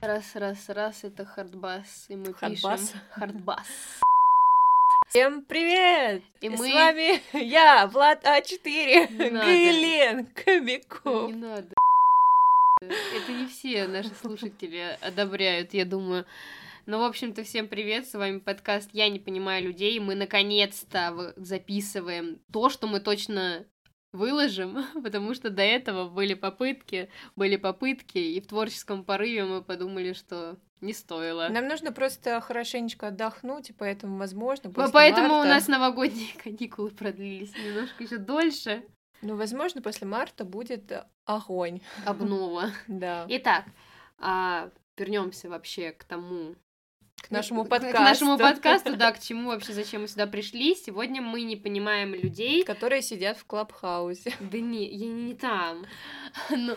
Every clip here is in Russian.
Раз, раз, раз, это хардбас, и мы Хардбас? пишем хардбас. Всем привет! И И мы- С вами я, Влад А4, Не надо. Гелен Не Кобяков. надо. Это не все наши слушатели одобряют, я думаю. Ну, в общем-то, всем привет, с вами подкаст «Я не понимаю людей». Мы наконец-то записываем то, что мы точно выложим, потому что до этого были попытки, были попытки, и в творческом порыве мы подумали, что не стоило. Нам нужно просто хорошенечко отдохнуть, и поэтому, возможно, По- после Поэтому у марта- нас новогодние каникулы продлились немножко еще дольше. Ну, возможно, после марта будет огонь. Обнова. Да. Итак, а, вернемся вообще к тому, К нашему подкасту. К нашему подкасту, да, к чему вообще, зачем мы сюда пришли. Сегодня мы не понимаем людей. Которые сидят в Клабхаусе. Да не, я не там. Ну,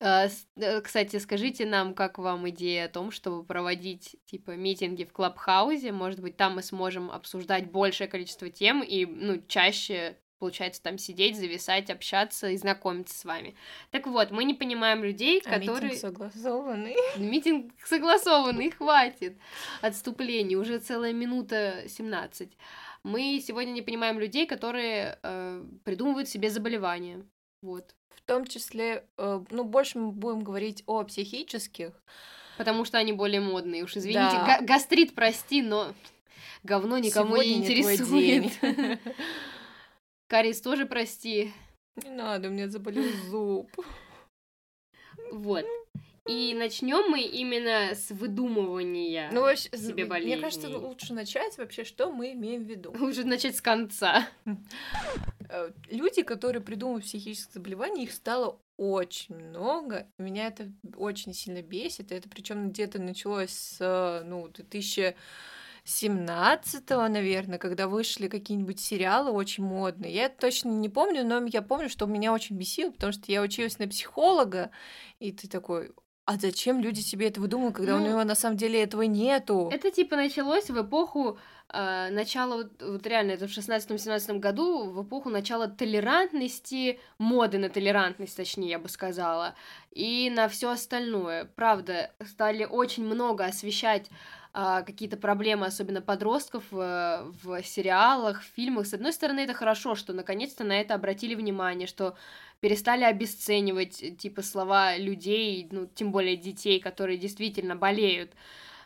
с- э, кстати, скажите нам, как вам идея о том, чтобы проводить, типа, митинги в Клабхаусе. Может быть, там мы сможем обсуждать большее количество тем и, ну, чаще получается там сидеть, зависать, общаться и знакомиться с вами. Так вот, мы не понимаем людей, А которые... митинг согласованный. Митинг согласованный, хватит отступлений, уже целая минута 17. Мы сегодня не понимаем людей, которые э, придумывают себе заболевания. Вот. В том числе, э, ну, больше мы будем говорить о психических. Потому что они более модные. Уж извините, Да. га- гастрит, прости, но говно никому Сегодня не интересует. Карис, тоже прости. Не надо, у меня заболел зуб. Вот. Ну. И начнем мы именно с выдумывания ну, вообще, себе болезней. Мне кажется, лучше начать вообще, что мы имеем в виду. Лучше начать с конца. Э, люди, которые придумывают психические заболевания, их стало очень много. Меня это очень сильно бесит. Это причем где-то началось с э, ну, 2000 17-го, наверное, когда вышли какие-нибудь сериалы очень модные. Я это точно не помню, но я помню, что меня очень бесило, потому что я училась на психолога, и ты такой, а зачем люди себе это выдумывают, когда ну, у него на самом деле этого нету? Это типа началось в эпоху э, начала, вот, вот реально, это в 16-17 году, в эпоху начала толерантности, моды на толерантность, точнее, я бы сказала, и на все остальное. Правда, стали очень много освещать а, какие-то проблемы, особенно подростков э, в сериалах, в фильмах. С одной стороны, это хорошо, что наконец-то на это обратили внимание, что перестали обесценивать, типа, слова людей, ну, тем более детей, которые действительно болеют.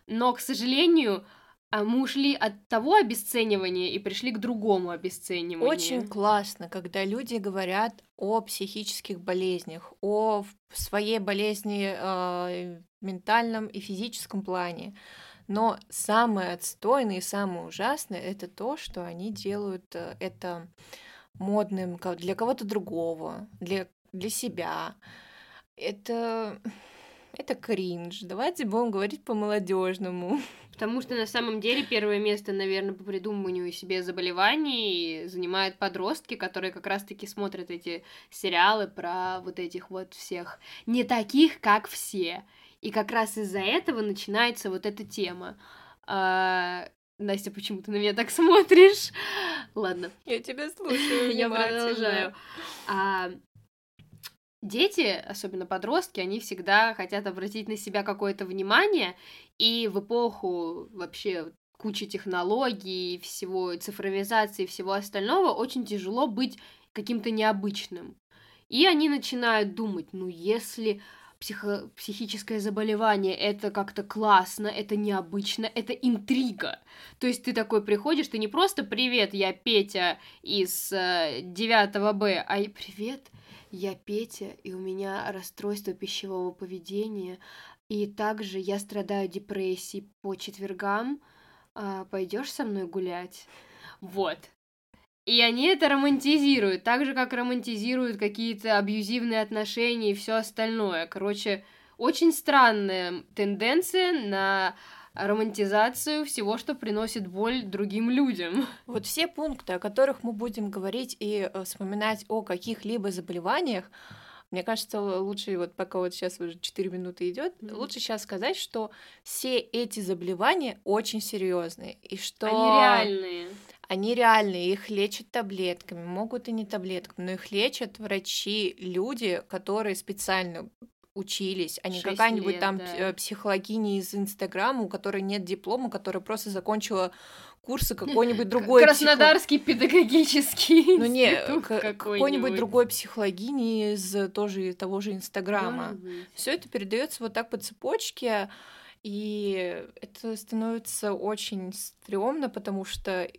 Но, к сожалению, а, мы ушли от того обесценивания и пришли к другому обесцениванию. Очень классно, когда люди говорят о психических болезнях, о своей болезни э, ментальном и физическом плане. Но самое отстойное и самое ужасное это то, что они делают э, это модным для кого-то другого, для, для себя. Это, это кринж. Давайте будем говорить по-молодежному. Потому что на самом деле первое место, наверное, по придумыванию себе заболеваний занимают подростки, которые как раз-таки смотрят эти сериалы про вот этих вот всех не таких, как все. И как раз из-за этого начинается вот эта тема. А, Настя, почему ты на меня так смотришь? Ладно. Я тебя слушаю Я продолжаю. А, дети, особенно подростки, они всегда хотят обратить на себя какое-то внимание, и в эпоху вообще кучи технологий, всего цифровизации и всего остального очень тяжело быть каким-то необычным. И они начинают думать, ну если психо- психическое заболевание это как-то классно, это необычно, это интрига. То есть ты такой приходишь, ты не просто «Привет, я Петя из э, 9 Б», а и «Привет, я Петя, и у меня расстройство пищевого поведения, и также я страдаю депрессией по четвергам, пойдешь со мной гулять?» Вот. И они это романтизируют, так же, как романтизируют какие-то абьюзивные отношения и все остальное. Короче, очень странная тенденция на романтизацию всего, что приносит боль другим людям. Вот все пункты, о которых мы будем говорить и э, вспоминать о каких-либо заболеваниях, мне кажется, лучше вот пока вот сейчас уже 4 минуты идет, Мгм. лучше сейчас сказать, что все эти заболевания очень серьезные и что Они реальные. Они реальные, их лечат таблетками, могут и не таблетками, но их лечат врачи, люди, которые специально учились, а не какая-нибудь лет, там да. психологиня из Инстаграма, у которой нет диплома, которая просто закончила курсы какой-нибудь другой психо- Краснодарский педагогический Ну не, какой-нибудь другой психологини из тоже того же Инстаграма. Все это передается вот так по цепочке, и это становится очень стрёмно, потому что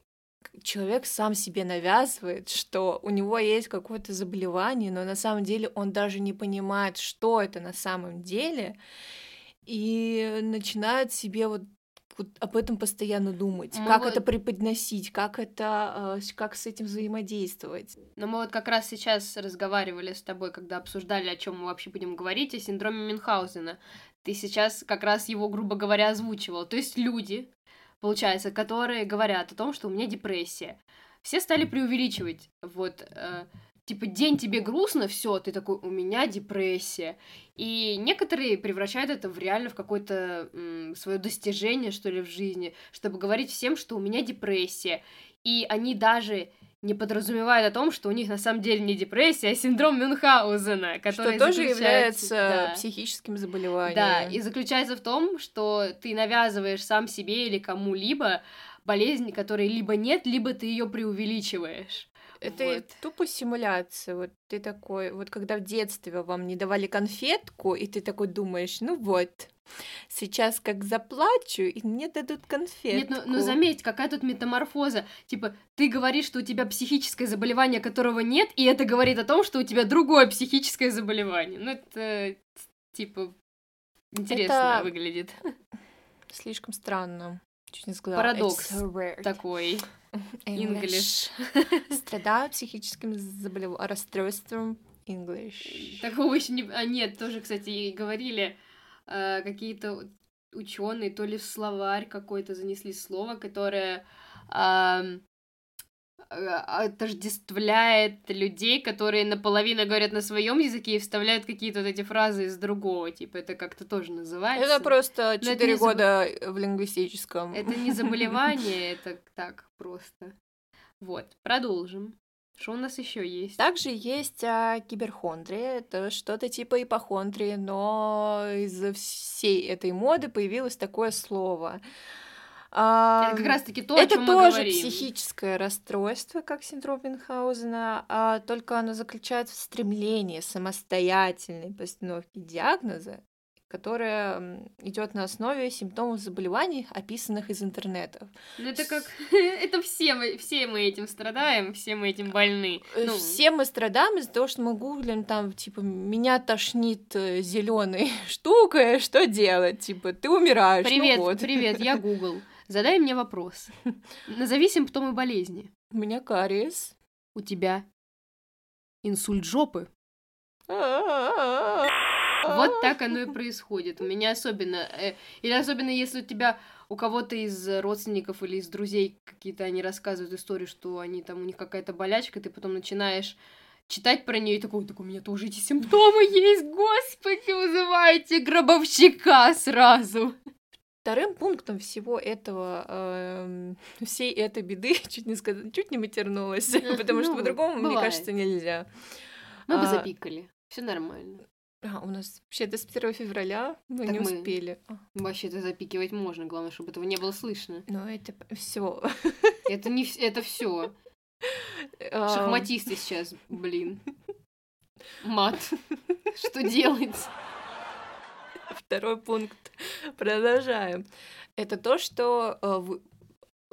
человек сам себе навязывает, что у него есть какое-то заболевание, но на самом деле он даже не понимает, что это на самом деле, и начинает себе вот вот об этом постоянно думать, Мы как вот- это преподносить, как это, э, как с этим взаимодействовать. Но мы вот как раз сейчас разговаривали с тобой, когда обсуждали, о чем мы вообще будем говорить, о синдроме Мюнхгаузена. Ты сейчас как раз его, грубо говоря, озвучивал. То есть люди, получается, которые говорят о том, что у меня депрессия. Все стали преувеличивать. Вот, э, типа, день тебе грустно, все, ты такой, у меня депрессия. И некоторые превращают это в реально в какое-то свое достижение, что ли, в жизни, чтобы говорить всем, что у меня депрессия. И они даже не подразумевают о том, что у них на самом деле не депрессия, а синдром Мюнхгаузена, который что тоже является да. психическим заболеванием. Да, и заключается в том, что ты навязываешь сам себе или кому-либо болезнь, которой либо нет, либо ты ее преувеличиваешь. Это Вот. тупо симуляция. Вот ты такой, вот когда в детстве вам не давали конфетку, и ты такой думаешь, ну вот, сейчас как заплачу, и мне дадут конфетку. Нет, ну, ну заметь, какая тут метаморфоза. Типа, ты говоришь, что у тебя психическое заболевание, которого нет, и это говорит о том, что у тебя другое психическое заболевание. Ну, это, типа, интересно Это- выглядит. Слишком странно. Чуть не сказала. Парадокс. Такой. English. Страдаю психическим заболев... расстройством English. Такого еще не... А, нет, тоже, кстати, и говорили э, какие-то ученые, то ли в словарь какой-то занесли слово, которое э, отождествляет людей, которые наполовину говорят на своем языке и вставляют какие-то вот эти фразы из другого. Типа, это как-то тоже называется. Это просто Но это не 4 заб- года в лингвистическом. Это не заболевание, это так просто. Вот, продолжим. Что у нас еще есть? Также есть а, гиперхондрия, это что-то типа ипохондрии, но из-за всей этой моды появилось такое слово. А, Это как раз-таки то, о это чем мы тоже говорим. психическое расстройство, как синдром Мюнхгаузена, а только оно заключается в стремлении самостоятельной постановки диагноза, которая идет на основе симптомов заболеваний, описанных из интернета. Ну, это как... это все мы, все мы этим страдаем, все мы этим больны. Э, Ну, Все мы страдаем из-за того, что мы гуглим там, типа, меня тошнит зеленой штукой, что делать? Типа, ты умираешь. ну привет, вот. привет, я Google. Задай мне вопрос. Назови симптомы болезни. У меня кариес. У тебя инсульт жопы. Вот так оно и происходит. У меня особенно... э, или особенно, если у тебя у кого-то из родственников или из друзей какие-то они рассказывают историю, что они там, у них какая-то болячка, ты потом начинаешь читать про нее и такой, так у меня тоже эти симптомы есть, господи, вызывайте гробовщика сразу. Вторым пунктом всего этого, эм, всей этой беды, чуть не сказала, чуть не матернулась, потому что Ну, по-другому, мне кажется, нельзя. Мы бы А, запикали. Все нормально. А, у нас вообще до 1 февраля мы Так не мы- успели. А, Вообще-то запикивать можно, главное, чтобы этого не было слышно. Но это все. Это не это все. Шахматисты сейчас, блин. Мат. Что делать? Второй пункт. Продолжаем. Это то, что э,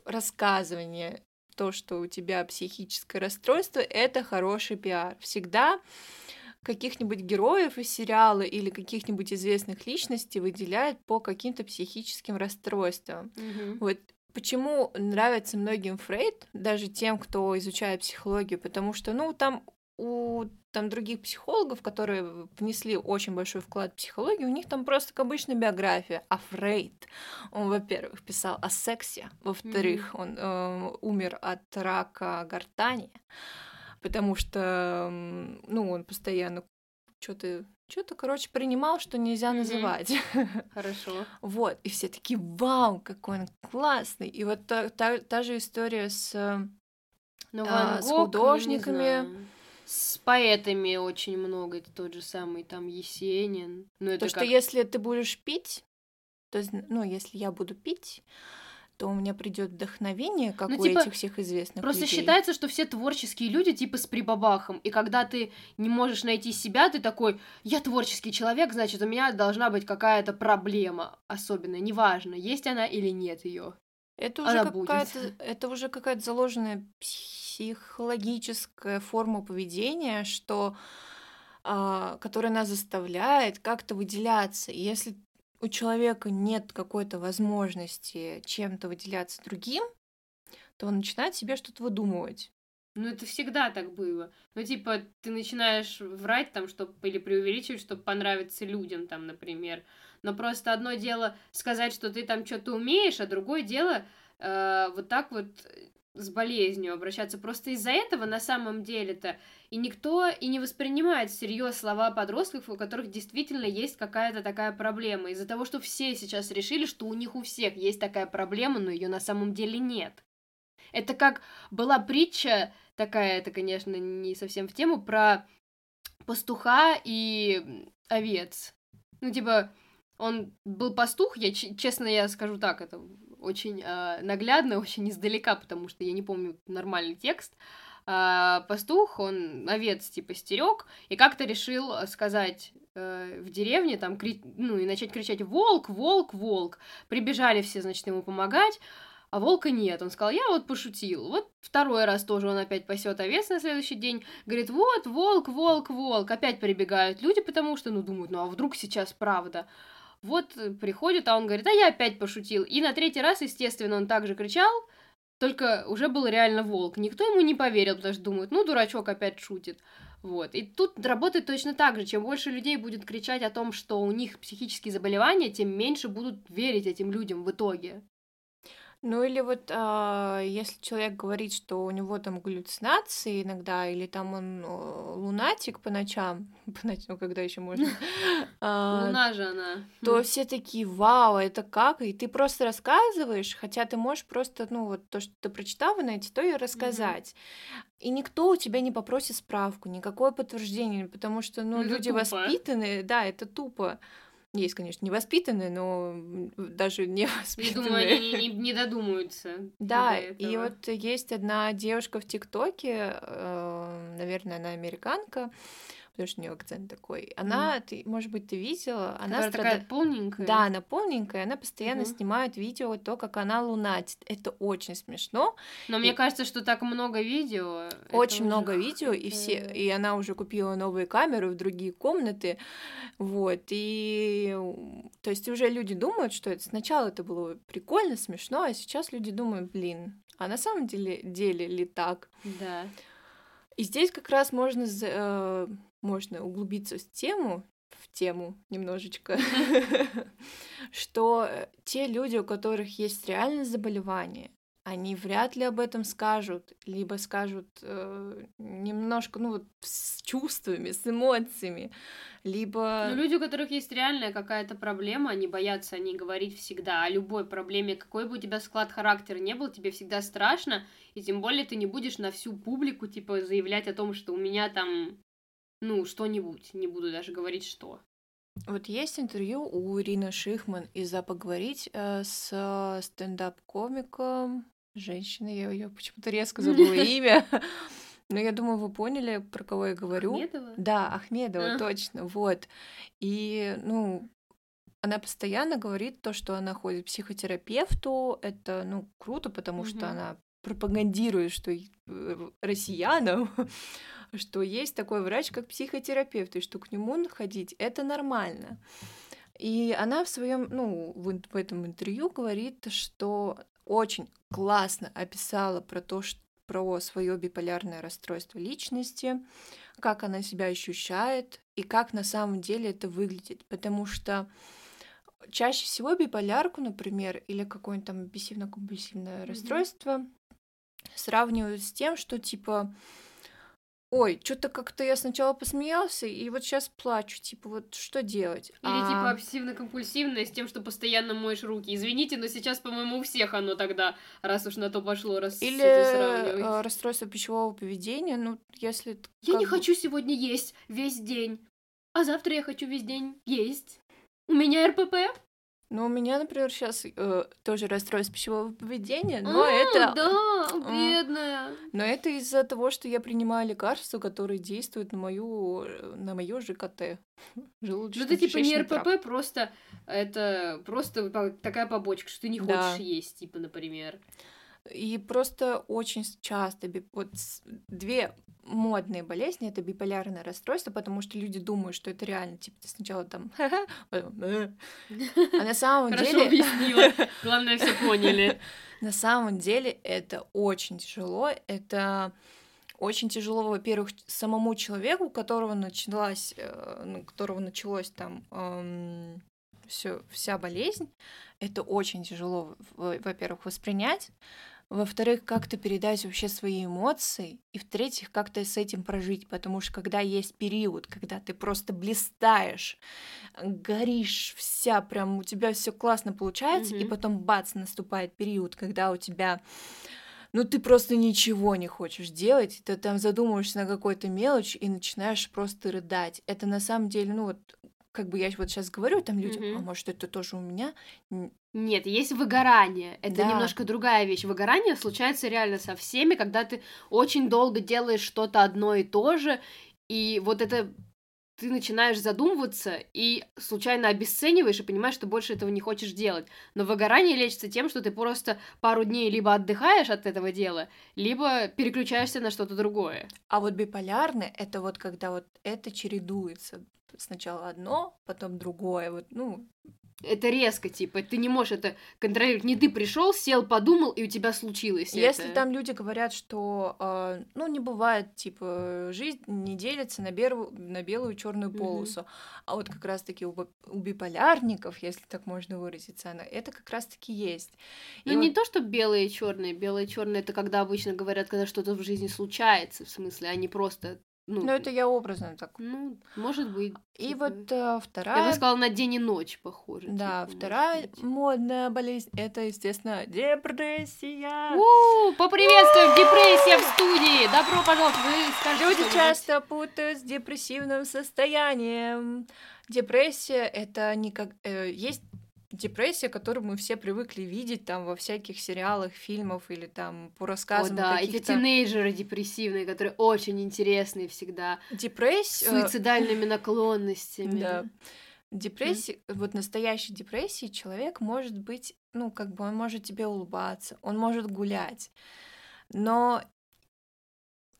рассказывание, то, что у тебя психическое расстройство, это хороший пиар. Всегда каких-нибудь героев из сериала или каких-нибудь известных личностей выделяют по каким-то психическим расстройствам. Вот почему нравится многим Фрейд, даже тем, кто изучает психологию, потому что, ну, там у там других психологов, которые внесли очень большой вклад в психологию, у них там просто как обычная биография. А Фрейд, он, во-первых, писал о сексе, во-вторых, он э, умер от рака гортани, потому что, ну, он постоянно что-то что-то, короче, принимал, что нельзя Мгм. называть. Хорошо. Вот, и все такие, вау, какой он классный. И вот та, та, та же история с... Но А, Ван с Гог, ну, художниками. С поэтами очень много, это тот же самый там Есенин. Ну, это То, как... что если ты будешь пить, то, есть, ну, если я буду пить, то у меня придет вдохновение, как Ну, у типа, этих всех известных Просто людей. считается, что все творческие люди типа с прибабахом. И когда ты не можешь найти себя, ты такой, я творческий человек, значит, у меня должна быть какая-то проблема особенная. Неважно, есть она или нет ее. Это уже Она будет. какая-то, это уже какая-то заложенная психологическая форма поведения, что а, которая нас заставляет как-то выделяться. И если у человека нет какой-то возможности чем-то выделяться другим, то он начинает себе что-то выдумывать. Ну, это всегда так было. Ну, типа, ты начинаешь врать там, чтобы или преувеличивать, чтобы понравиться людям, там, например. Но просто одно дело сказать, что ты там что-то умеешь, а другое дело э, вот так вот с болезнью обращаться. Просто из-за этого на самом деле-то и никто и не воспринимает всерьез слова подростков, у которых действительно есть какая-то такая проблема. Из-за того, что все сейчас решили, что у них у всех есть такая проблема, но ее на самом деле нет. Это как была притча такая, это, конечно, не совсем в тему, про пастуха и овец. Ну, типа, он был пастух, я честно я скажу так, это очень э, наглядно, очень издалека, потому что я не помню нормальный текст. Э, пастух, он овец типа стерег, и как-то решил сказать э, в деревне, там, кри... ну, и начать кричать «Волк, волк, волк!» Прибежали все, значит, ему помогать, а волка нет. Он сказал, я вот пошутил. Вот второй раз тоже он опять пасет овец на следующий день. Говорит, вот, волк, волк, волк. Опять прибегают люди, потому что, ну, думают, ну, а вдруг сейчас правда. Вот приходит, а он говорит, а я опять пошутил. И на третий раз, естественно, он также кричал, только уже был реально волк. Никто ему не поверил, потому что думают, ну, дурачок опять шутит. Вот. И тут работает точно так же. Чем больше людей будет кричать о том, что у них психические заболевания, тем меньше будут верить этим людям в итоге. Ну или вот а, если человек говорит, что у него там галлюцинации иногда, или там он о, лунатик по ночам, по ночам, ну, когда еще можно, а, Луна же она. то все такие, вау, это как? И ты просто рассказываешь, хотя ты можешь просто, ну вот то, что ты прочитал в инете, то и рассказать. И никто у тебя не попросит справку, никакое подтверждение, потому что, ну, Ну, это люди тупо. воспитанные, да, это тупо. Есть, конечно, невоспитанные, но даже Я невоспитанные. думаю, они не, не- не додумаются. Да, до и вот есть одна девушка в ТикТоке, э, наверное, она американка, потому что у нее акцент такой. Она, ты, может быть, ты видела, она Которая страдает. такая полненькая. Да, она полненькая, она постоянно Мгм. снимает видео то, как она лунатит. Это очень смешно. Но мне И- кажется, что так много видео. Очень уже много видео, и все, какая-то- и она уже купила новые камеры в другие комнаты, вот, и, то есть уже люди думают, что это сначала это было прикольно, смешно, а сейчас люди думают, блин, а на самом деле, деле ли так? Да. И здесь как раз можно, э, можно углубиться в тему, в тему немножечко, что э, те люди, у которых есть реальное заболевание, они вряд ли об этом скажут, либо скажут э, немножко, ну вот, с чувствами, с эмоциями, либо... Но люди, у которых есть реальная какая-то проблема, они боятся о ней говорить всегда. О любой проблеме, какой бы у тебя склад характера не был, тебе всегда страшно, и тем более ты не будешь на всю публику, типа, заявлять о том, что у меня там, ну, что-нибудь. Не буду даже говорить, что. Вот есть интервью у Ирины Шихман из «За поговорить» э, с стендап-комиком, женщиной, я ее почему-то резко забыла имя, но я думаю, вы поняли, про кого я говорю. Ахмедова? Да, Ахмедова, А. точно, вот. И, ну, она постоянно говорит то, что она ходит к психотерапевту, это, ну, круто, потому что Мгм. она пропагандирует, что э, россиянам, что есть такой врач, как психотерапевт, и что к нему ходить это нормально. И она в своем, ну, в, в этом интервью говорит, что очень классно описала про то, что про свое биполярное расстройство личности, как она себя ощущает и как на самом деле это выглядит. Потому что чаще всего биполярку, например, или какое-нибудь там обессивно-компульсивное Мгм. расстройство сравнивают с тем, что типа ой, что-то как-то я сначала посмеялся, и вот сейчас плачу, типа, вот что делать? Или А, типа обсессивно-компульсивное с тем, что постоянно моешь руки. Извините, но сейчас, по-моему, у всех оно тогда, раз уж на то пошло, раз Или э, расстройство пищевого поведения, ну, если... Я не бы- хочу сегодня есть весь день, а завтра я хочу весь день есть. У меня РПП. Ну, у меня, например, сейчас тоже расстройство пищевого поведения, но А, это... Да, бедная. Но это из-за того, что я принимаю лекарства, которые действуют на мою, э, на мое ЖКТ. Ну, желудочно это типа не РПП, тракт. просто это просто такая побочка, что ты не Да. хочешь есть, типа, например. И просто очень часто вот две модные болезни это биполярное расстройство, потому что люди думают, что это реально, типа ты сначала там, потом, «Э». а на самом Хорошо деле, объяснила. Главное, все поняли. на самом деле это очень тяжело, это очень тяжело, во-первых, самому человеку, у которого началась, э, ну, у которого началось там все, вся болезнь, это очень тяжело, во-первых, воспринять, во-вторых, как-то передать вообще свои эмоции, и в-третьих, как-то с этим прожить, потому что когда есть период, когда ты просто блистаешь, горишь вся, прям у тебя все классно получается, и Мгм. потом бац, наступает период, когда у тебя ну, ты просто ничего не хочешь делать, ты там задумываешься на какой-то мелочь и начинаешь просто рыдать. Это на самом деле, ну вот, как бы я вот сейчас говорю там людям, Мгм. а может это тоже у меня? Нет, есть выгорание. Это Да. немножко другая вещь. Выгорание случается реально со всеми, когда ты очень долго делаешь что-то одно и то же, и вот это ты начинаешь задумываться и случайно обесцениваешь и понимаешь, что больше этого не хочешь делать. Но выгорание лечится тем, что ты просто пару дней либо отдыхаешь от этого дела, либо переключаешься на что-то другое. А вот биполярный это вот когда вот это чередуется. Сначала одно, потом другое. Вот, ну, Это резко, типа, ты не можешь это контролировать. Не ты пришел, сел, подумал, и у тебя случилось Если это. там люди говорят, что э, ну не бывает, типа, жизнь не делится на, беру- на белую и черную полосу. А вот как раз-таки у, у биполярников, если так можно выразиться, она, это как раз-таки есть. И Ну, вот- не то, что белые и черные. Белые и черные это когда обычно говорят, когда что-то в жизни случается, в смысле, а не просто. Ну, Ну, это я образно так. ну, может быть. И типа. вот э, Я бы вторая, сказала, на день и ночь похоже. да, типа, вторая модная болезнь, это, естественно, депрессия. У, поприветствуем депрессия в студии! Добро пожаловать! Вы скажете Люди часто путают с депрессивным состоянием. Депрессия это не как э, есть депрессия, которую мы все привыкли видеть там во всяких сериалах, фильмах или там по О, рассказам да, эти тинейджеры депрессивные, которые очень интересные всегда, депрессия. суицидальными наклонностями. Да. Депрессия, вот настоящей депрессии человек может быть, ну, как бы он может тебе улыбаться, он может гулять, но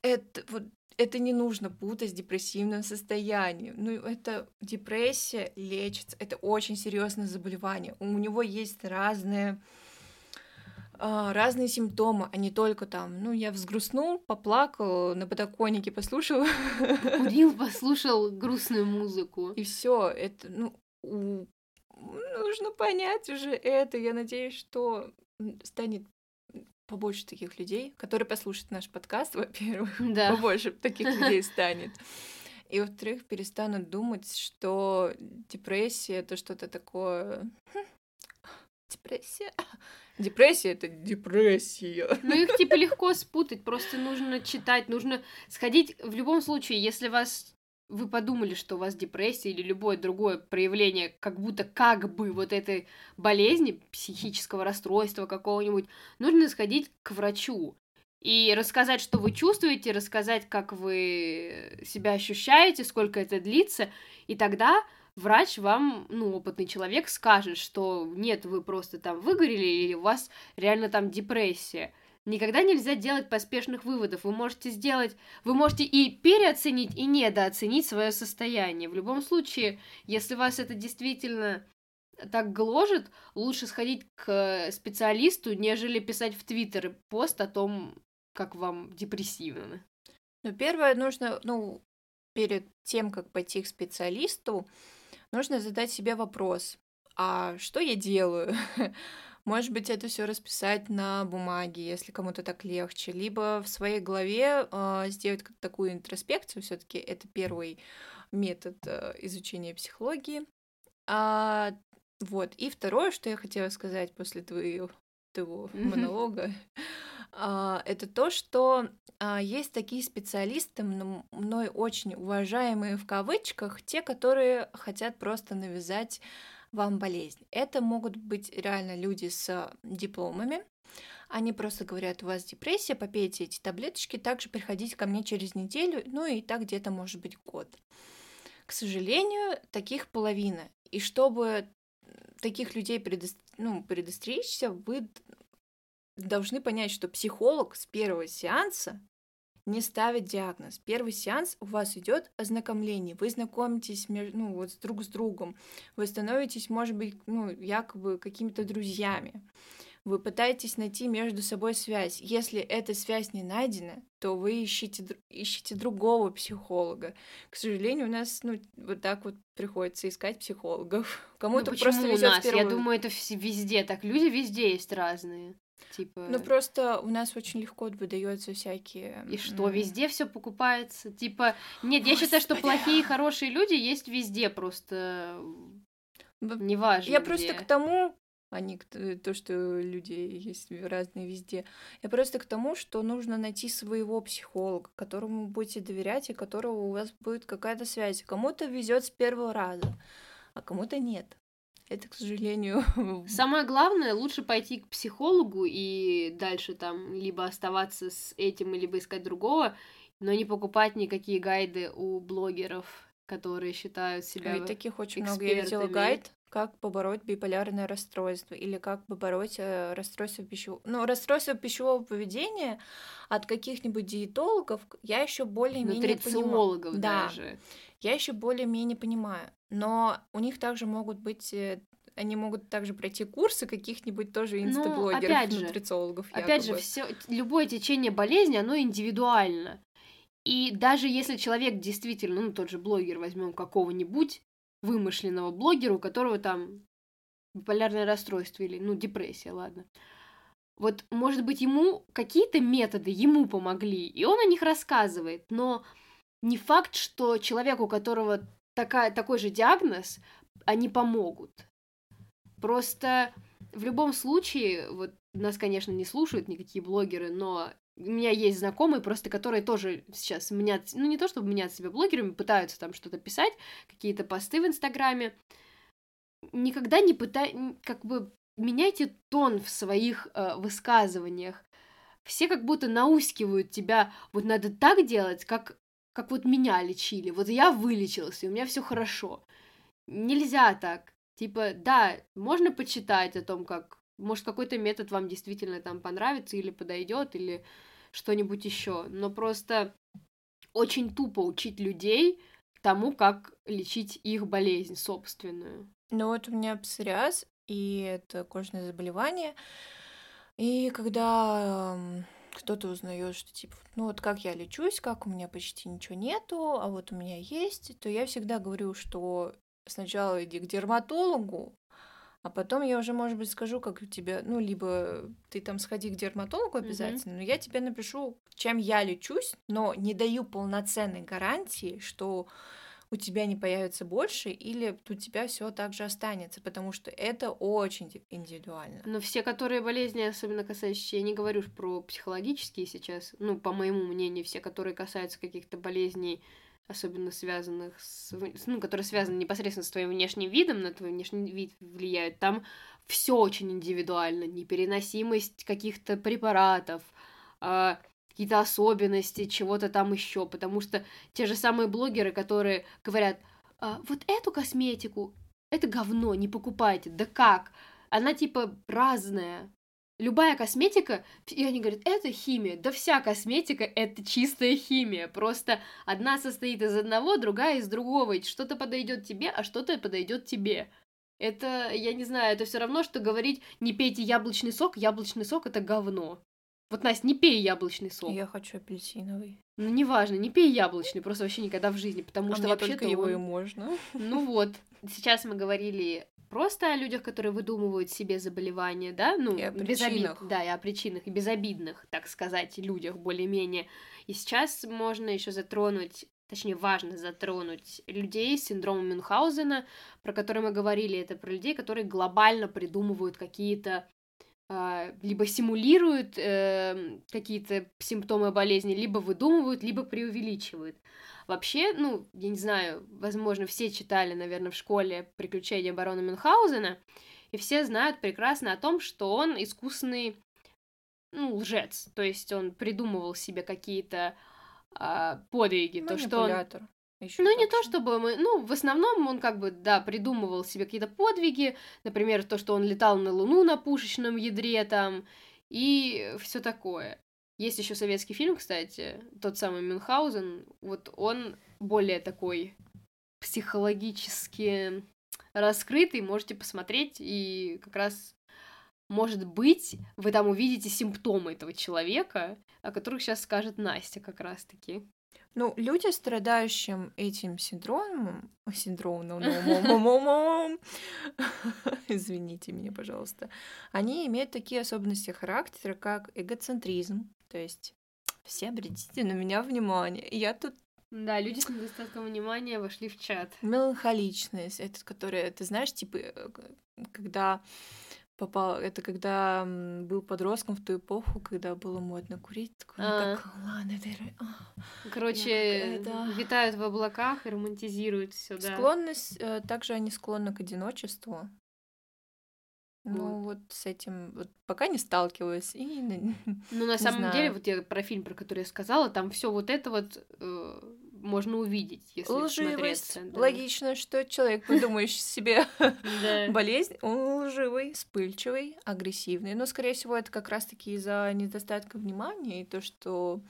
это вот это не нужно путать с депрессивным состоянием. Ну, это депрессия лечится, это очень серьезное заболевание. У него есть разные а, разные симптомы, а не только там, ну, я взгрустнул, поплакал, на подоконнике послушал, Курил, послушал грустную музыку. и все. Это, ну, у- нужно понять уже это. Я надеюсь, что станет побольше таких людей, которые послушают наш подкаст, во-первых, Да. побольше таких людей станет. И во-вторых, перестанут думать, что депрессия это что-то такое. «Хм, Депрессия. Депрессия это депрессия. Ну, их типа легко спутать, просто нужно читать, нужно сходить в любом случае, если вас вы подумали, что у вас депрессия или любое другое проявление, как будто как бы вот этой болезни, психического расстройства какого-нибудь, нужно сходить к врачу и рассказать, что вы чувствуете, рассказать, как вы себя ощущаете, сколько это длится, и тогда врач вам, ну, опытный человек, скажет, что нет, вы просто там выгорели, или у вас реально там депрессия. Никогда нельзя делать поспешных выводов. Вы можете сделать, вы можете и переоценить, и недооценить свое состояние. В любом случае, если вас это действительно так гложет, лучше сходить к специалисту, нежели писать в Твиттер пост о том, как вам депрессивно. Ну, первое, нужно, ну, перед тем, как пойти к специалисту, нужно задать себе вопрос, а что я делаю? Может быть, это все расписать на бумаге, если кому-то так легче, либо в своей голове э, сделать такую интроспекцию. Все-таки это первый метод э, изучения психологии. А, вот. И второе, что я хотела сказать после твоего, твоего монолога, а, это то, что а, есть такие специалисты, мной очень уважаемые в кавычках, те, которые хотят просто навязать вам болезнь. Это могут быть реально люди с дипломами. Они просто говорят, у вас депрессия, попейте эти таблеточки, также приходите ко мне через неделю, ну и так где-то может быть год. К сожалению, таких половина. И чтобы таких людей предост... ну, предостеречься, вы должны понять, что психолог с первого сеанса не ставит диагноз. Первый сеанс у вас идет ознакомление. Вы знакомитесь ну, вот, друг с другом. Вы становитесь, может быть, ну, якобы какими-то друзьями. Вы пытаетесь найти между собой связь. Если эта связь не найдена, то вы ищете, ищете другого психолога. К сожалению, у нас ну, вот так вот приходится искать психологов. Кому-то ну, просто у нас? Первого... Я думаю, это везде так. Люди везде есть разные. Типа... Ну просто у нас очень легко выдается всякие. И что, везде все покупается? Типа, нет, Господи. я считаю, что плохие и хорошие люди есть везде, просто неважно. Я где. просто к тому, а не к то, что люди есть разные везде. Я просто к тому, что нужно найти своего психолога, которому будете доверять и которого у вас будет какая-то связь. Кому-то везет с первого раза, а кому-то нет. Это, к сожалению. Самое главное, лучше пойти к психологу и дальше там либо оставаться с этим, либо искать другого, но не покупать никакие гайды у блогеров, которые считают себя. И таких очень экспертами. много. Я видела гайд, как побороть биполярное расстройство или как побороть э, расстройство пищевого... Ну, расстройство пищевого поведения от каких-нибудь диетологов я еще более-менее понимаю. Да. даже. Я еще более-менее понимаю но у них также могут быть э, они могут также пройти курсы каких-нибудь тоже ну, инстаблогеров, опять же, нутрициологов. Якобы. Опять же, все, любое течение болезни, оно индивидуально. И даже если человек действительно, ну, тот же блогер, возьмем какого-нибудь вымышленного блогера, у которого там биполярное расстройство или, ну, депрессия, ладно. Вот, может быть, ему какие-то методы ему помогли, и он о них рассказывает, но не факт, что человек, у которого такая, такой же диагноз, они помогут. Просто в любом случае, вот нас, конечно, не слушают никакие блогеры, но у меня есть знакомые, просто которые тоже сейчас меняют, ну не то чтобы менять себя блогерами, пытаются там что-то писать, какие-то посты в Инстаграме. Никогда не пытай, как бы меняйте тон в своих э, высказываниях. Все как будто наускивают тебя, вот надо так делать, как как вот меня лечили. Вот я вылечился, и у меня все хорошо. Нельзя так. Типа, да, можно почитать о том, как, может, какой-то метод вам действительно там понравится или подойдет, или что-нибудь еще. Но просто очень тупо учить людей тому, как лечить их болезнь собственную. Ну вот у меня псориаз, и это кожное заболевание. И когда кто-то узнает, что типа, ну вот как я лечусь, как у меня почти ничего нету, а вот у меня есть, то я всегда говорю, что сначала иди к дерматологу, а потом я уже, может быть, скажу, как у тебя, ну, либо ты там сходи к дерматологу обязательно, mm-hmm. но я тебе напишу, чем я лечусь, но не даю полноценной гарантии, что у тебя не появится больше, или у тебя все так же останется, потому что это очень индивидуально. Но все, которые болезни, особенно касающиеся, я не говорю про психологические сейчас, ну, по моему мнению, все, которые касаются каких-то болезней, особенно связанных с, ну, которые связаны непосредственно с твоим внешним видом, на твой внешний вид влияют, там все очень индивидуально, непереносимость каких-то препаратов, а, какие-то особенности, чего-то там еще, потому что те же самые блогеры, которые говорят, а, вот эту косметику, это говно, не покупайте, да как? Она типа разная. Любая косметика, и они говорят, это химия. Да вся косметика это чистая химия. Просто одна состоит из одного, другая из другого. Что-то подойдет тебе, а что-то подойдет тебе. Это, я не знаю, это все равно, что говорить, не пейте яблочный сок, яблочный сок это говно. Вот, Настя, не пей яблочный сок. Я хочу апельсиновый. Ну, неважно, не пей яблочный, просто вообще никогда в жизни, потому а что вообще только его и можно. Ну вот, сейчас мы говорили просто о людях, которые выдумывают себе заболевания, да, ну, И о безобид- причинах. да, и о причинах, и безобидных, так сказать, людях более-менее. И сейчас можно еще затронуть, точнее, важно затронуть людей с синдромом Мюнхгаузена, про который мы говорили, это про людей, которые глобально придумывают какие-то либо симулируют э, какие-то симптомы болезни, либо выдумывают, либо преувеличивают. Вообще, ну, я не знаю, возможно, все читали, наверное, в школе «Приключения барона Мюнхгаузена», и все знают прекрасно о том, что он искусный, ну, лжец, то есть он придумывал себе какие-то а, подвиги, то, что он Ещё ну, не то чтобы мы... Ну, в основном он как бы, да, придумывал себе какие-то подвиги, например, то, что он летал на Луну на пушечном ядре там, и все такое. Есть еще советский фильм, кстати, тот самый Мюнхгаузен, вот он более такой психологически раскрытый, можете посмотреть, и как раз, может быть, вы там увидите симптомы этого человека, о которых сейчас скажет Настя как раз-таки. Ну, люди, страдающим этим синдромом, синдромом, ну, мо- мо- извините меня, пожалуйста, они имеют такие особенности характера, как эгоцентризм, то есть все обратите на меня внимание. Я тут Да, люди с недостатком внимания вошли в чат. меланхоличность, этот, который, ты знаешь, типа, э, когда попал, это когда был подростком в ту эпоху, когда было модно курить, такой, ну, А. как Дель- а. Короче, какая-то- витают в облаках и романтизируют все, да. Склонность, э, также они склонны к одиночеству. Ну, вот с этим вот пока не сталкивалась. И... Ну, на самом деле, вот я про фильм, про который я сказала, там все вот это вот э, можно увидеть, если Лживость. всмотреться, да. Логично, что человек, придумающий себе болезнь, он лживый, вспыльчивый, агрессивный. Но, скорее всего, это как раз-таки из-за недостатка внимания и то, что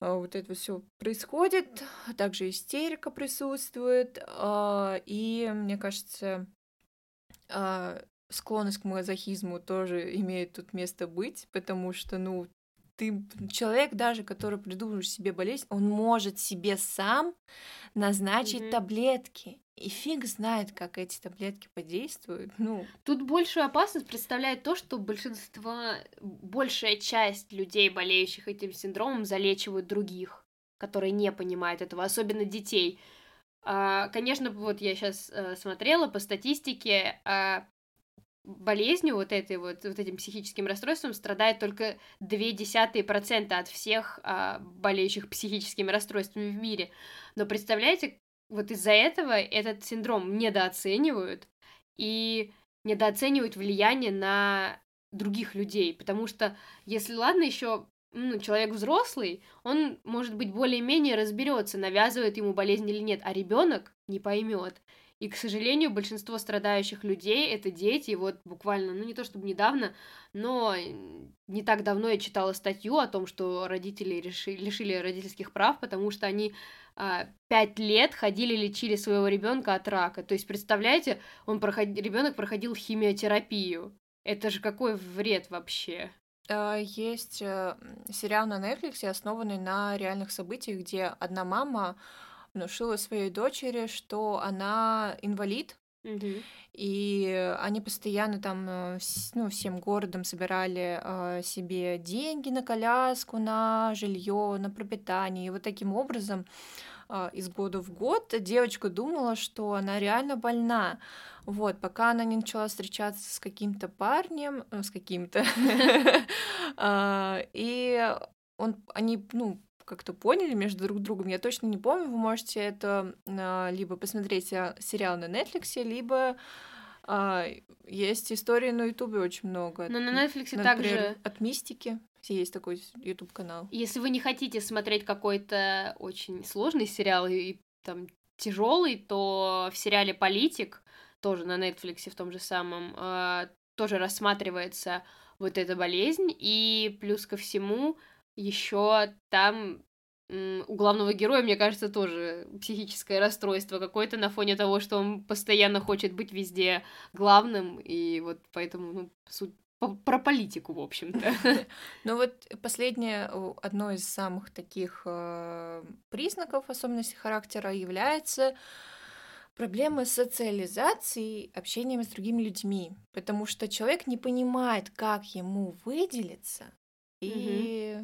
а, вот это все происходит, а также истерика присутствует, а, и мне кажется, склонность к мазохизму тоже имеет тут место быть, потому что, ну, ты человек даже, который придумывает себе болезнь, он может себе сам назначить Мгм. таблетки. И фиг знает, как эти таблетки подействуют. Ну, Тут большую опасность представляет то, что большинство, большая часть людей, болеющих этим синдромом, залечивают других, которые не понимают этого, особенно детей. А, Конечно, вот я сейчас смотрела по статистике, а, болезнью вот этой вот, вот этим психическим расстройством страдает только 0,2% от всех а, болеющих психическими расстройствами в мире. Но представляете, вот из-за этого этот синдром недооценивают и недооценивают влияние на других людей, потому что если ладно еще ну, человек взрослый, он может быть более-менее разберется, навязывает ему болезнь или нет, а ребенок не поймет. И, к сожалению, большинство страдающих людей это дети. Вот буквально, ну не то чтобы недавно, но не так давно я читала статью о том, что родители реши, лишили родительских прав, потому что они а, пять лет ходили лечили своего ребенка от рака. То есть, представляете, он проход... ребенок проходил химиотерапию. Это же какой вред вообще. а, есть э, сериал на Netflix, основанный на реальных событиях, где одна мама внушила своей дочери, что она инвалид, и они постоянно там, э, ну, всем городом собирали э, себе деньги на коляску, на жилье, на пропитание. И вот таким образом э, из года в год девочка думала, что она реально больна. Вот, пока она не начала встречаться с каким-то парнем, с каким-то, и он, они, ну, как-то поняли между друг другом, я точно не помню, вы можете это а, либо посмотреть а, сериал на Netflix, либо а, есть истории на Ютубе очень много. Но на Н- Netflix например, также от мистики есть такой YouTube канал. Если вы не хотите смотреть какой-то очень сложный сериал и там тяжелый, то в сериале Политик, тоже на Netflix в том же самом, э, тоже рассматривается вот эта болезнь. И плюс ко всему, еще там у главного героя, мне кажется, тоже психическое расстройство какое-то на фоне того, что он постоянно хочет быть везде главным, и вот поэтому, ну, суть про политику, в общем-то. Ну вот последнее, одно из самых таких э, признаков особенностей характера является Проблема с социализацией, общением с другими людьми, потому что человек не понимает, как ему выделиться, и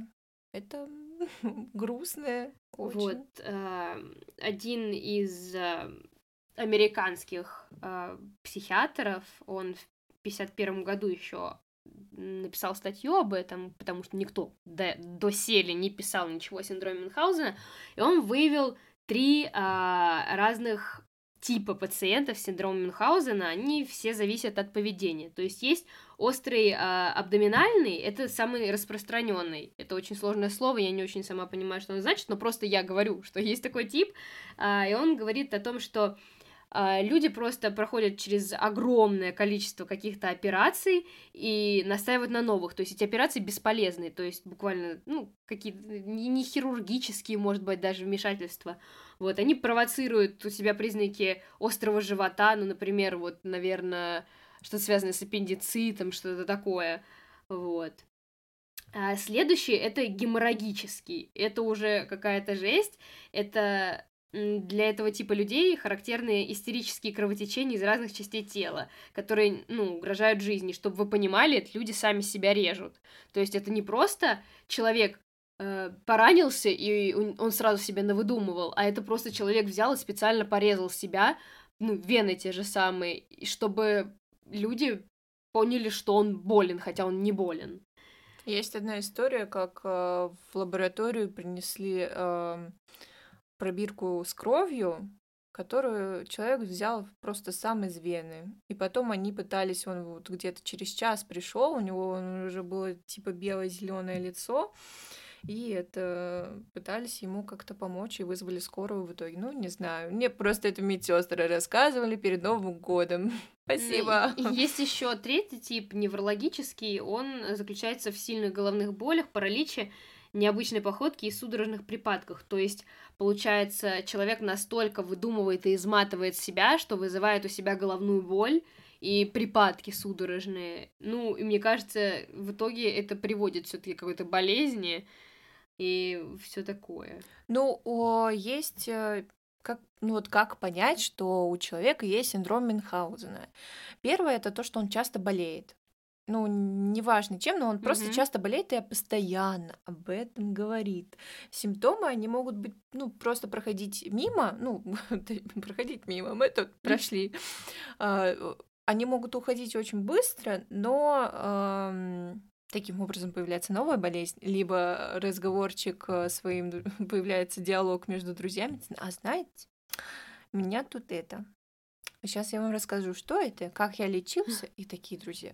это грустно очень. Вот э, один из э, американских э, психиатров, он в 51 году еще написал статью об этом, потому что никто до, доселе не писал ничего о синдроме Мюнхгаузена, и он выявил три а, разных типа пациентов с синдромом Мюнхгаузена, они все зависят от поведения. То есть есть острый э, абдоминальный, это самый распространенный. Это очень сложное слово, я не очень сама понимаю, что оно значит, но просто я говорю, что есть такой тип, э, и он говорит о том, что а, люди просто проходят через огромное количество каких-то операций и настаивают на новых. То есть эти операции бесполезны, то есть буквально, ну, какие-то не хирургические, может быть, даже вмешательства. Вот, они провоцируют у себя признаки острого живота, ну, например, вот, наверное, что-то связанное с аппендицитом, что-то такое. Вот. А следующий это геморрагический. Это уже какая-то жесть. Это для этого типа людей характерны истерические кровотечения из разных частей тела, которые, ну, угрожают жизни. Чтобы вы понимали, это люди сами себя режут. То есть это не просто человек э, поранился, и он сразу себе навыдумывал, а это просто человек взял и специально порезал себя, ну, вены те же самые, чтобы люди поняли, что он болен, хотя он не болен. Есть одна история, как э, в лабораторию принесли э, пробирку с кровью, которую человек взял просто сам из вены. И потом они пытались, он вот где-то через час пришел, у него уже было типа белое-зеленое лицо, и это пытались ему как-то помочь и вызвали скорую в итоге. Ну, не знаю. Мне просто это медсестры рассказывали перед Новым годом. Спасибо. Есть еще третий тип неврологический. Он заключается в сильных головных болях, параличе, необычной походке и судорожных припадках. То есть, получается, человек настолько выдумывает и изматывает себя, что вызывает у себя головную боль, и припадки судорожные. Ну, и мне кажется, в итоге это приводит все-таки к какой-то болезни, и все такое. Ну, о, есть э, как, ну вот как понять, что у человека есть синдром Мюнхгаузена? Первое это то, что он часто болеет. Ну, неважно чем, но он просто Мгм. часто болеет и постоянно об этом говорит. Симптомы, они могут быть, ну, просто проходить мимо, ну, проходить мимо, мы тут прошли. А, Они могут уходить очень быстро, но Таким образом появляется новая болезнь, либо разговорчик э, своим, появляется диалог между друзьями. А знаете, меня тут это. Сейчас я вам расскажу, что это, как я лечился, и такие друзья.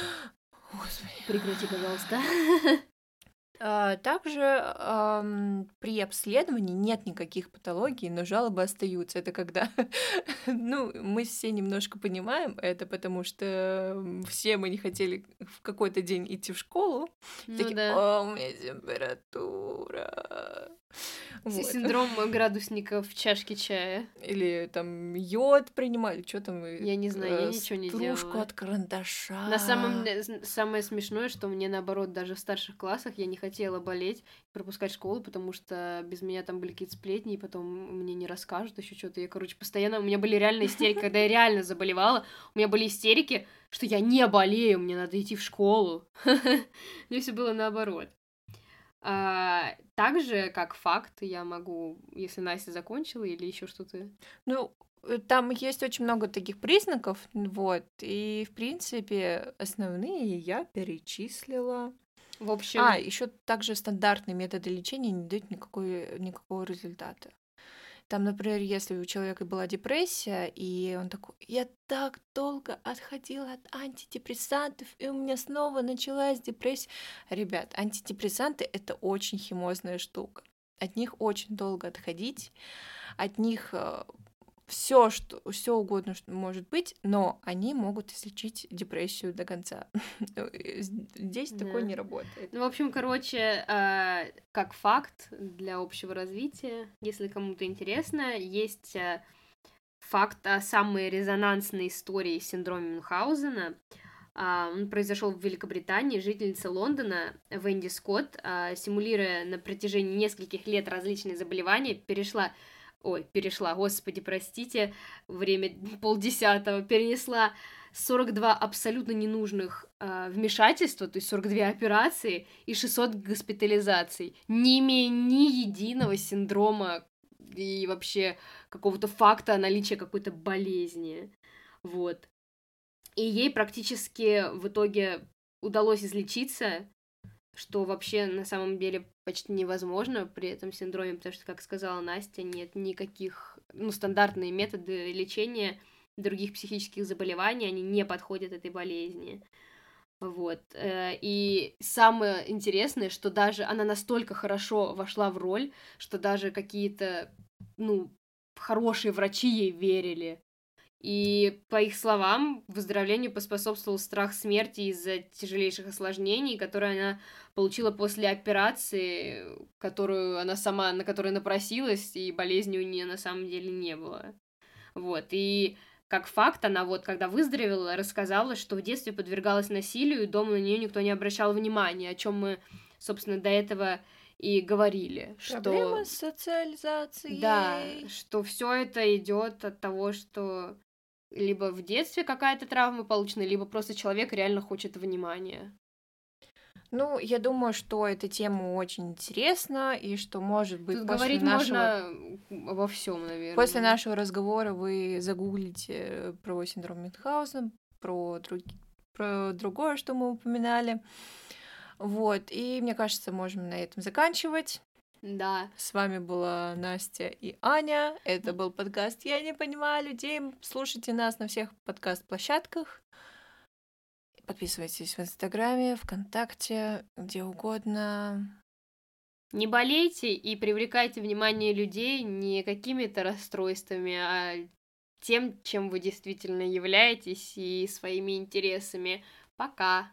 Господи. Прекрати, пожалуйста. А, также ам, при обследовании нет никаких патологий, но жалобы остаются. Это когда, ну, мы все немножко понимаем это, потому что все мы не хотели в какой-то день идти в школу. Ну Такие, да. о, у меня температура. С- Синдром градусника в чашке чая. Или там йод принимали, что там? Я не знаю, я э, ничего не Стружку делала. от карандаша. На самом деле, самое смешное, что мне наоборот, даже в старших классах я не хотела болеть, пропускать школу, потому что без меня там были какие-то сплетни, и потом мне не расскажут еще что-то. Я, короче, постоянно... У меня были реально истерики, когда я реально заболевала. У меня были истерики, что я не болею, мне надо идти в школу. Мне все было наоборот. А, также, как факт, я могу, если Настя закончила или еще что-то. Ну, э, там есть очень много таких признаков, вот, и, в принципе, основные я перечислила. В общем, А, еще также стандартные методы лечения не дают никакой, никакого результата. Там, например, если у человека была депрессия, и он такой, я так долго отходил от антидепрессантов, и у меня снова началась депрессия. Ребят, антидепрессанты — это очень химозная штука. От них очень долго отходить, от них все, что все угодно что может быть, но они могут излечить депрессию до конца. Здесь такое Да. не работает. Ну, в общем, короче, э, как факт для общего развития, если кому-то интересно, есть э, факт о самой резонансной истории синдрома Мюнхгаузена. А, Он произошел в Великобритании. Жительница Лондона Венди Скотт, а, симулируя на протяжении нескольких лет различные заболевания, перешла ой, перешла, господи, простите, время полдесятого, перенесла 42 абсолютно ненужных э, вмешательства, то есть 42 операции и 600 госпитализаций, не имея ни единого синдрома и вообще какого-то факта наличия какой-то болезни. Вот. И ей практически в итоге удалось излечиться, что вообще на самом деле почти невозможно при этом синдроме, потому что, как сказала Настя, нет никаких, ну, стандартные методы лечения других психических заболеваний, они не подходят этой болезни. Вот. Э, и самое интересное, что даже она настолько хорошо вошла в роль, что даже какие-то, ну, хорошие врачи ей верили. И, по их словам, выздоровлению поспособствовал страх смерти из-за тяжелейших осложнений, которые она получила после операции, которую она сама, на которую напросилась, и болезни у нее на самом деле не было. Вот, и как факт, она вот, когда выздоровела, рассказала, что в детстве подвергалась насилию, и дома на нее никто не обращал внимания, о чем мы, собственно, до этого и говорили. Проблема что... с социализацией. Да, что все это идет от того, что либо в детстве какая-то травма получена, либо просто человек реально хочет внимания. Ну, я думаю, что эта тема очень интересна, и что, может быть, Тут после говорить нашего... можно обо всем, наверное. После нашего разговора вы загуглите про синдром Мюнхгаузена, про, друг... про другое, что мы упоминали. Вот, и мне кажется, можем на этом заканчивать. Да. С вами была Настя и Аня. Это был подкаст «Я не понимаю людей». Слушайте нас на всех подкаст-площадках. Подписывайтесь в Инстаграме, ВКонтакте, где угодно. Не болейте и привлекайте внимание людей не какими-то расстройствами, а тем, чем вы действительно являетесь и своими интересами. Пока!